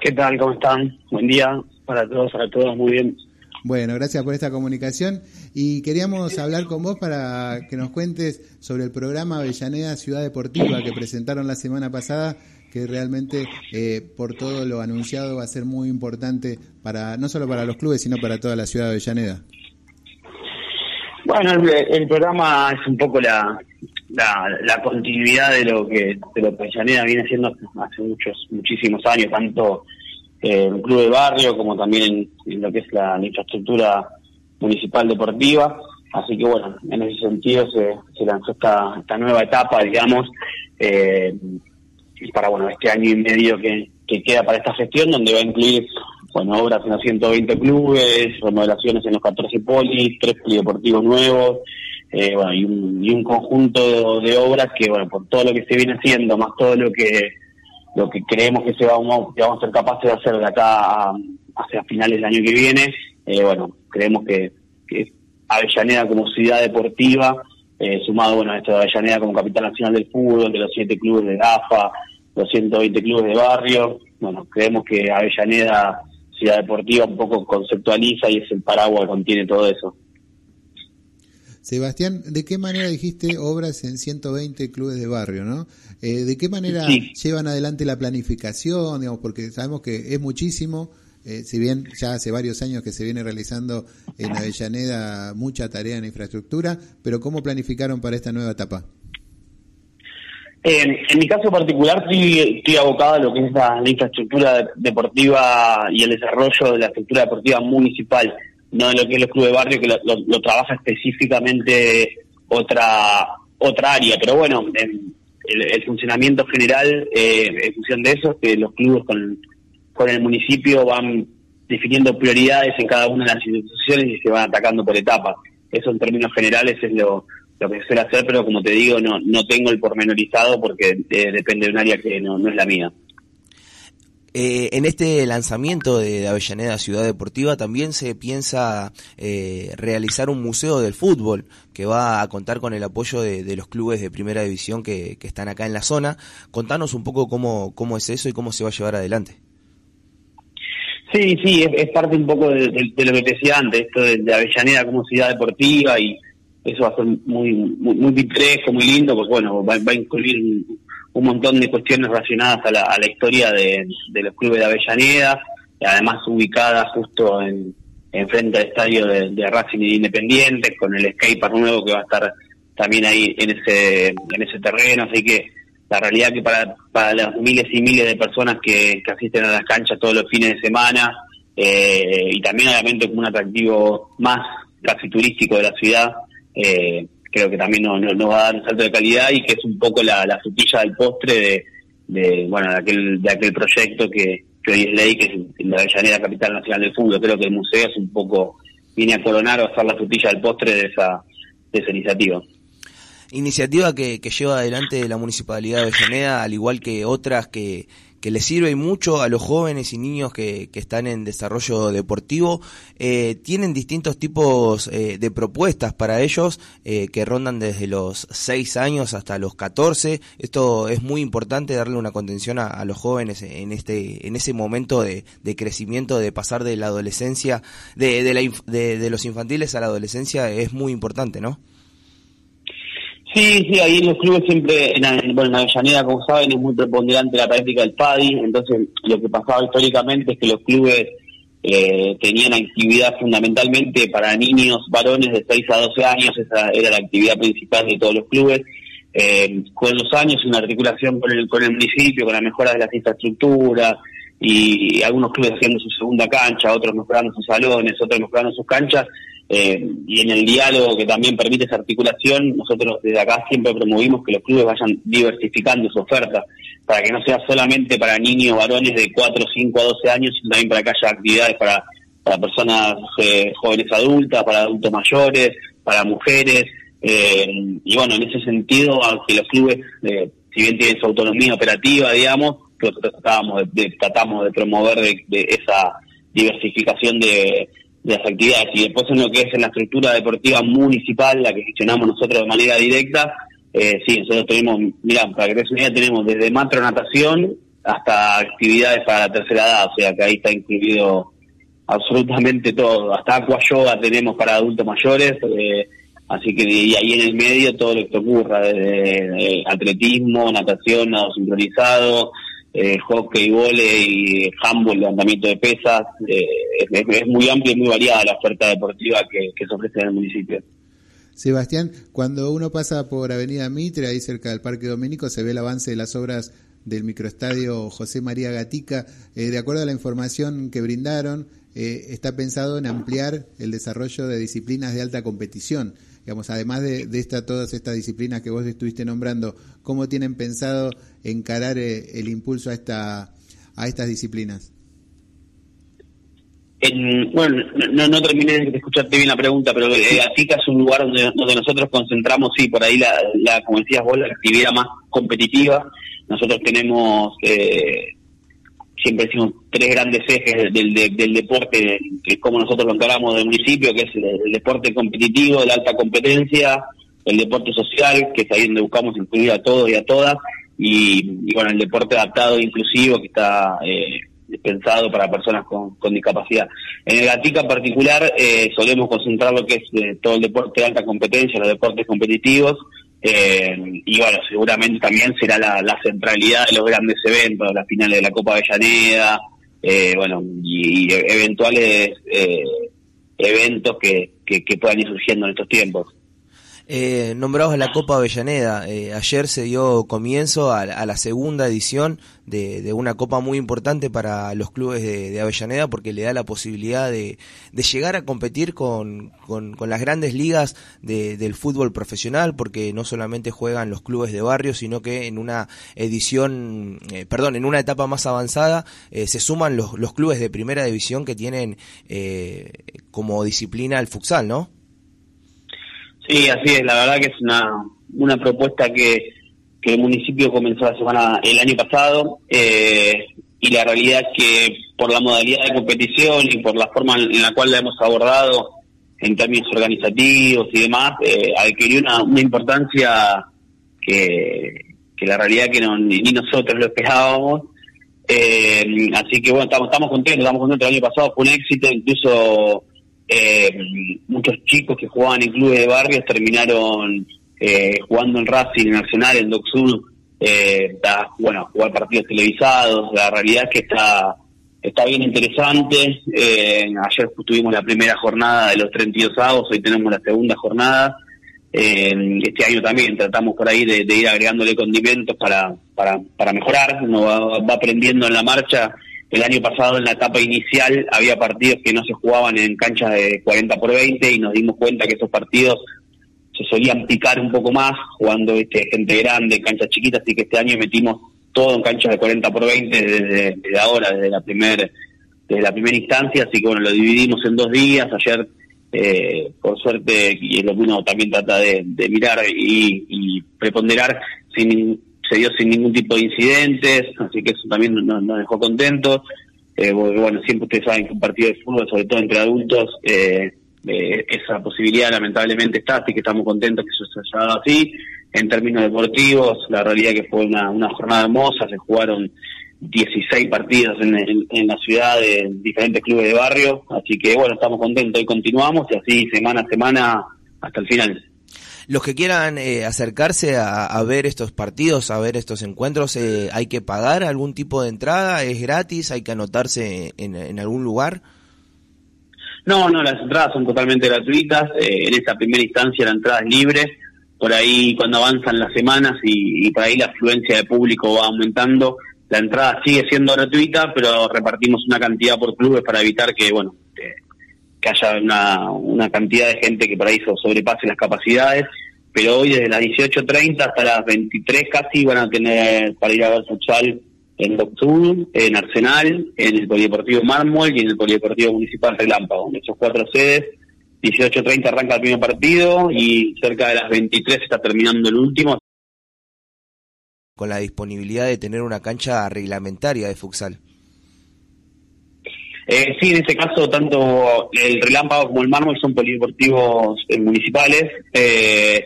¿Qué tal? ¿Cómo están? Buen día para todos, para todos, muy bien. Bueno, gracias por esta comunicación y queríamos hablar con vos para que nos cuentes sobre el programa Avellaneda Ciudad Deportiva que presentaron la semana pasada, que realmente eh, por todo lo anunciado va a ser muy importante para no solo para los clubes, sino para toda la ciudad de Avellaneda. Bueno, el, programa es un poco la, la, continuidad de lo que de lo que Avellaneda viene haciendo hace muchos muchísimos años, tanto en el club de barrio como también en, lo que es la, infraestructura municipal deportiva. Así que bueno, en ese sentido se, se lanzó esta, esta nueva etapa, digamos, eh, para bueno este año y medio que, que queda para esta gestión, donde va a incluir bueno obras en los 120 clubes, remodelaciones en los 14 polis, tres polideportivos nuevos, eh, bueno, y un, y un conjunto de obras que, bueno, por todo lo que se viene haciendo, más todo lo que lo que creemos que se vamos, que vamos a ser capaces de hacer de acá hacia finales del año que viene, eh, bueno, creemos que, que, Avellaneda como ciudad deportiva, eh, sumado bueno a esto de Avellaneda como capital nacional del fútbol, de los siete clubes de AFA, los 120 clubes de barrio, bueno, creemos que Avellaneda ciudad deportiva un poco conceptualiza y es el paraguas que contiene todo eso. Sebastián, ¿de qué manera dijiste obras en 120 clubes de barrio, no? Eh, ¿De qué manera llevan adelante la planificación, digamos, porque sabemos que es muchísimo, eh, si bien ya hace varios años que se viene realizando en Avellaneda mucha tarea en infraestructura, pero ¿cómo planificaron para esta nueva etapa? En, mi caso particular estoy, estoy abocado a lo que es la, infraestructura deportiva y el desarrollo de la estructura deportiva municipal no en lo que es los clubes de barrio, que lo, trabaja específicamente otra otra área. Pero bueno, el, funcionamiento general, eh, en función de eso, es que los clubes con, con el municipio van definiendo prioridades en cada una de las instituciones y se van atacando por etapas. Eso en términos generales es lo, lo que suele hacer, pero como te digo, no, no tengo el pormenorizado porque eh, depende de un área que no, no es la mía. Eh, en este lanzamiento de, Avellaneda Ciudad Deportiva también se piensa eh, realizar un museo del fútbol que va a contar con el apoyo de, los clubes de primera división que, están acá en la zona. Contanos un poco cómo, cómo es eso y cómo se va a llevar adelante. Sí, sí, es, parte un poco de, lo que te decía antes, esto de, Avellaneda como ciudad deportiva y eso va a ser muy muy, muy muy lindo, porque bueno, va, va a incluir montón de cuestiones relacionadas a la, a la historia de, los clubes de Avellaneda, además ubicada justo en, frente al estadio de, Racing Independiente, con el skatepark nuevo que va a estar también ahí en ese, en ese terreno, así que la realidad que para, para las miles y miles de personas que, asisten a las canchas todos los fines de semana, eh, y también obviamente como un atractivo más casi turístico de la ciudad, eh, creo que también nos no, va a dar un salto de calidad y que es un poco la, la frutilla del postre de, bueno de aquel de aquel proyecto que, hoy es ley que es la Avellaneda Capital Nacional del Fútbol. Creo que el museo es un poco viene a coronar o a ser la frutilla del postre de esa de esa iniciativa. Iniciativa que, que lleva adelante la municipalidad de Avellaneda al igual que otras que que le sirve mucho a los jóvenes y niños que, que están en desarrollo deportivo. Eh, tienen distintos tipos eh, de propuestas para ellos eh, que rondan desde los 6 años hasta los 14. Esto es muy importante darle una contención a, los jóvenes en este en ese momento de, crecimiento, de pasar de la adolescencia, de, la, de los infantiles a la adolescencia, es muy importante, ¿no? Sí, sí, ahí en los clubes siempre, en, bueno, en Avellaneda, como saben, es muy preponderante la práctica del PADI, entonces lo que pasaba históricamente es que los clubes eh, tenían actividad fundamentalmente para niños varones de 6 a 12 años, esa era la actividad principal de todos los clubes. Eh, con los años, una articulación con el, con el municipio, con la mejora de las infraestructuras, y algunos clubes haciendo su segunda cancha, otros mejorando sus salones, otros mejorando sus canchas, eh, y en el diálogo que también permite esa articulación, nosotros desde acá siempre promovimos que los clubes vayan diversificando su oferta, para que no sea solamente para niños varones de 4, 5 a 12 años, sino también para que haya actividades para, para personas eh, jóvenes adultas, para adultos mayores, para mujeres. Eh, y bueno, en ese sentido, aunque los clubes, si bien tienen su autonomía operativa, digamos, nosotros tratamos de, tratamos de promover de esa diversificación de las actividades. Y después en lo que es en la estructura deportiva municipal, la que gestionamos nosotros de manera directa, eh, sí, nosotros tenemos, mira, para que te tenemos desde matro natación hasta actividades para la tercera edad, o sea que ahí está incluido absolutamente todo, hasta aqua yoga tenemos para adultos mayores, eh, así que y ahí en el medio todo lo que ocurra, desde atletismo, natación, nado sincronizado, eh, hockey, volei, handball, levantamiento de pesas, eh, es, muy amplia y muy variada la oferta deportiva que, se ofrece en el municipio. Sebastián, cuando uno pasa por Avenida Mitre, ahí cerca del Parque Doménico, se ve el avance de las obras del microestadio José María Gatica. Eh, de acuerdo a la información que brindaron, eh, está pensado en ampliar el desarrollo de disciplinas de alta competición. Digamos, además de, esta, todas estas disciplinas que vos estuviste nombrando, ¿cómo tienen pensado encarar eh, el impulso a, esta, a estas disciplinas? bueno, no, no terminé de escucharte bien la pregunta, pero eh, Atica es un lugar donde, nosotros concentramos, sí, por ahí la, la, como decías vos, la actividad más competitiva. Nosotros tenemos, eh, siempre decimos, tres grandes ejes del, del, deporte, que es como nosotros lo encaramos del municipio, que es el, deporte competitivo, de alta competencia, el deporte social, que es ahí donde buscamos incluir a todos y a todas, y, bueno, el deporte adaptado e inclusivo, que está... Eh, pensado para personas con, discapacidad. En el Gatica en particular eh, solemos concentrar lo que es eh, todo el deporte de alta competencia, los deportes competitivos, eh, y bueno, seguramente también será la, centralidad de los grandes eventos, las finales de la Copa Avellaneda, bueno, y, eventuales eventos que, que puedan ir surgiendo en estos tiempos. Eh, nombrados a la Copa Avellaneda, eh, ayer se dio comienzo a, la segunda edición de, una copa muy importante para los clubes de, Avellaneda porque le da la posibilidad de, llegar a competir con, las grandes ligas del fútbol profesional porque no solamente juegan los clubes de barrio sino que en una edición, eh, perdón, en una etapa más avanzada eh, se suman los, los clubes de primera división que tienen como disciplina el futsal, ¿no? Sí, así es. La verdad que es una, una propuesta que, que el municipio comenzó la semana el año pasado eh, y la realidad que por la modalidad de competición y por la forma en la cual la hemos abordado en términos organizativos y demás, eh, adquirió una, una importancia que, que la realidad que no, ni, nosotros lo esperábamos. Eh, así que bueno, estamos, estamos contentos, estamos contentos. El año pasado fue un éxito, incluso eh, muchos chicos que jugaban en clubes de barrios terminaron eh, jugando en Racing Nacional, en Doc Sur, eh, bueno, jugar partidos televisados, la realidad es que está está bien interesante, eh, ayer tuvimos la primera jornada de los 32 avos, hoy tenemos la segunda jornada, eh, este año también tratamos por ahí de, ir agregándole condimentos para, para, para mejorar, uno va aprendiendo en la marcha el año pasado en la etapa inicial había partidos que no se jugaban en canchas de 40 por 20 y nos dimos cuenta que esos partidos se solían picar un poco más jugando este gente grande, canchas chiquitas, así que este año metimos todo en canchas de 40 por 20 desde, ahora, desde la primer desde la primera instancia, así que bueno, lo dividimos en dos días, ayer eh, por suerte, y es lo que uno también trata de, mirar y, y preponderar, sin se dio sin ningún tipo de incidentes, así que eso también nos, dejó contentos. Eh, bueno, siempre ustedes saben que un partido de fútbol, sobre todo entre adultos, eh, eh, esa posibilidad lamentablemente está, así que estamos contentos que eso se haya dado así. En términos deportivos, la realidad que fue una, jornada hermosa, se jugaron 16 partidos en, en, la ciudad de diferentes clubes de barrio, así que bueno, estamos contentos y continuamos y así semana a semana hasta el final. Los que quieran eh, acercarse a, ver estos partidos, a ver estos encuentros, eh, ¿hay que pagar algún tipo de entrada? ¿Es gratis? ¿Hay que anotarse en, algún lugar? No, no, las entradas son totalmente gratuitas. Eh, en esa primera instancia la entrada es libre. Por ahí cuando avanzan las semanas y, por ahí la afluencia de público va aumentando, la entrada sigue siendo gratuita, pero repartimos una cantidad por clubes para evitar que, bueno, que haya una, una cantidad de gente que por ahí sobrepase las capacidades, pero hoy desde las 18.30 hasta las 23 casi van a tener para ir a ver futsal en Doctor, en Arsenal, en el Polideportivo Mármol y en el Polideportivo Municipal Relámpago. En esos cuatro sedes, 18.30 arranca el primer partido y cerca de las 23 está terminando el último. Con la disponibilidad de tener una cancha reglamentaria de futsal. Eh, sí, en este caso, tanto el Relámpago como el Mármol son polideportivos eh, municipales, eh,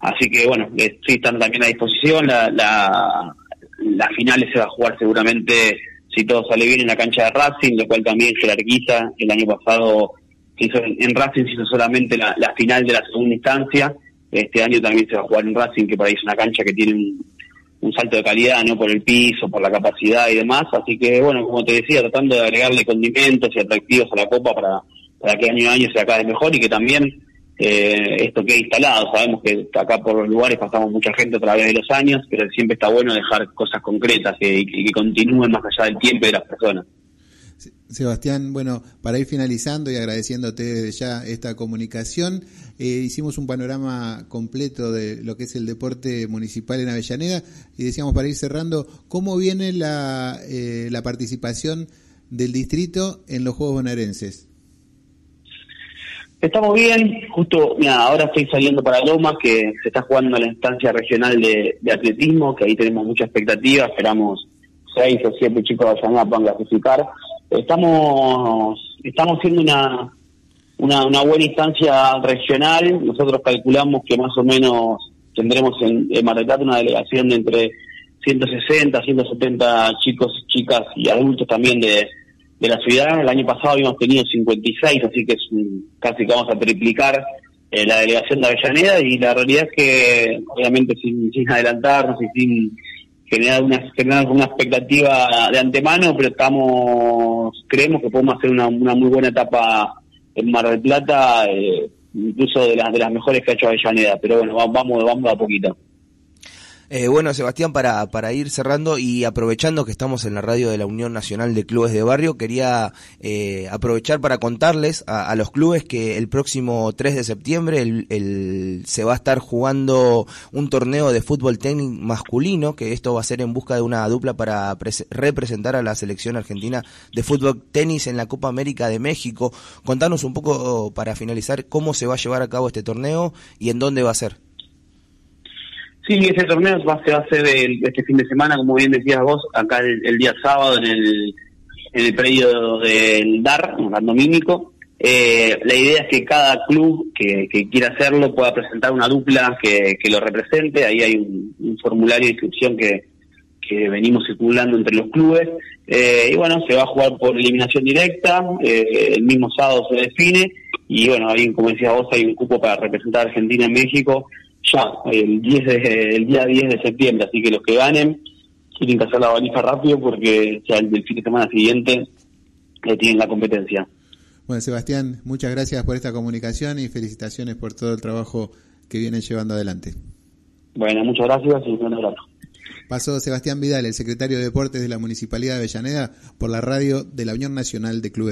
así que bueno, sí están también a disposición. La, las finales se va a jugar seguramente, si todo sale bien, en la cancha de Racing, lo cual también jerarquiza. El año pasado hizo, en Racing se hizo solamente la, final de la segunda instancia. Este año también se va a jugar en Racing, que para ahí es una cancha que tiene un, salto de calidad, no por el piso, por la capacidad y demás. Así que, bueno, como te decía, tratando de agregarle condimentos y atractivos a la Copa para, para que año a año se acabe mejor y que también eh, esto quede instalado. Sabemos que acá por los lugares pasamos mucha gente a través de los años, pero siempre está bueno dejar cosas concretas y que continúen más allá del tiempo de las personas. Sebastián, bueno, para ir finalizando y agradeciéndote desde ya esta comunicación, eh, hicimos un panorama completo de lo que es el deporte municipal en Avellaneda y decíamos para ir cerrando, ¿cómo viene la, eh, la participación del distrito en los Juegos Bonaerenses? Estamos bien, justo, mira, ahora estoy saliendo para Lomas, que se está jugando la instancia regional de, atletismo, que ahí tenemos mucha expectativa, esperamos seis o siete chicos de Avellaneda puedan clasificar estamos estamos haciendo una, una, buena instancia regional. Nosotros calculamos que más o menos tendremos en, Mar del Plata una delegación de entre 160, 170 chicos, chicas y adultos también de, de la ciudad. El año pasado habíamos tenido 56, así que es casi que vamos a triplicar eh, la delegación de Avellaneda y la realidad es que, obviamente, sin, sin adelantarnos y sin generar una, generar una expectativa de antemano, pero estamos creemos que podemos hacer una, una muy buena etapa en Mar del Plata, eh, incluso de las de las mejores que ha hecho Avellaneda, pero bueno, vamos, vamos a poquito. Eh, bueno, Sebastián, para, para ir cerrando y aprovechando que estamos en la radio de la Unión Nacional de Clubes de Barrio, quería eh, aprovechar para contarles a, los clubes que el próximo 3 de septiembre el, se va a estar jugando un torneo de fútbol técnico masculino, que esto va a ser en busca de una dupla para representar a la selección argentina de fútbol tenis en la Copa América de México. Contanos un poco para finalizar cómo se va a llevar a cabo este torneo y en dónde va a ser. Sí, ese torneo se a hacer este fin de semana, como bien decías vos, acá el, día sábado en el, en el predio del DAR, randomímico. Eh, la idea es que cada club que, quiera hacerlo pueda presentar una dupla que, lo represente. Ahí hay un, formulario de inscripción que, que venimos circulando entre los clubes. Eh, y bueno, se va a jugar por eliminación directa. Eh, el mismo sábado se define. Y bueno, ahí, como decías vos, hay un cupo para representar a Argentina en México ya, el, 10 el día 10 de septiembre, así que los que ganen tienen que hacer la valija rápido porque ya el, fin de semana siguiente eh, tienen la competencia. Bueno, Sebastián, muchas gracias por esta comunicación y felicitaciones por todo el trabajo que vienen llevando adelante. Bueno, muchas gracias y un abrazo. Pasó Sebastián Vidal, el secretario de Deportes de la Municipalidad de Avellaneda, por la radio de la Unión Nacional de Clubes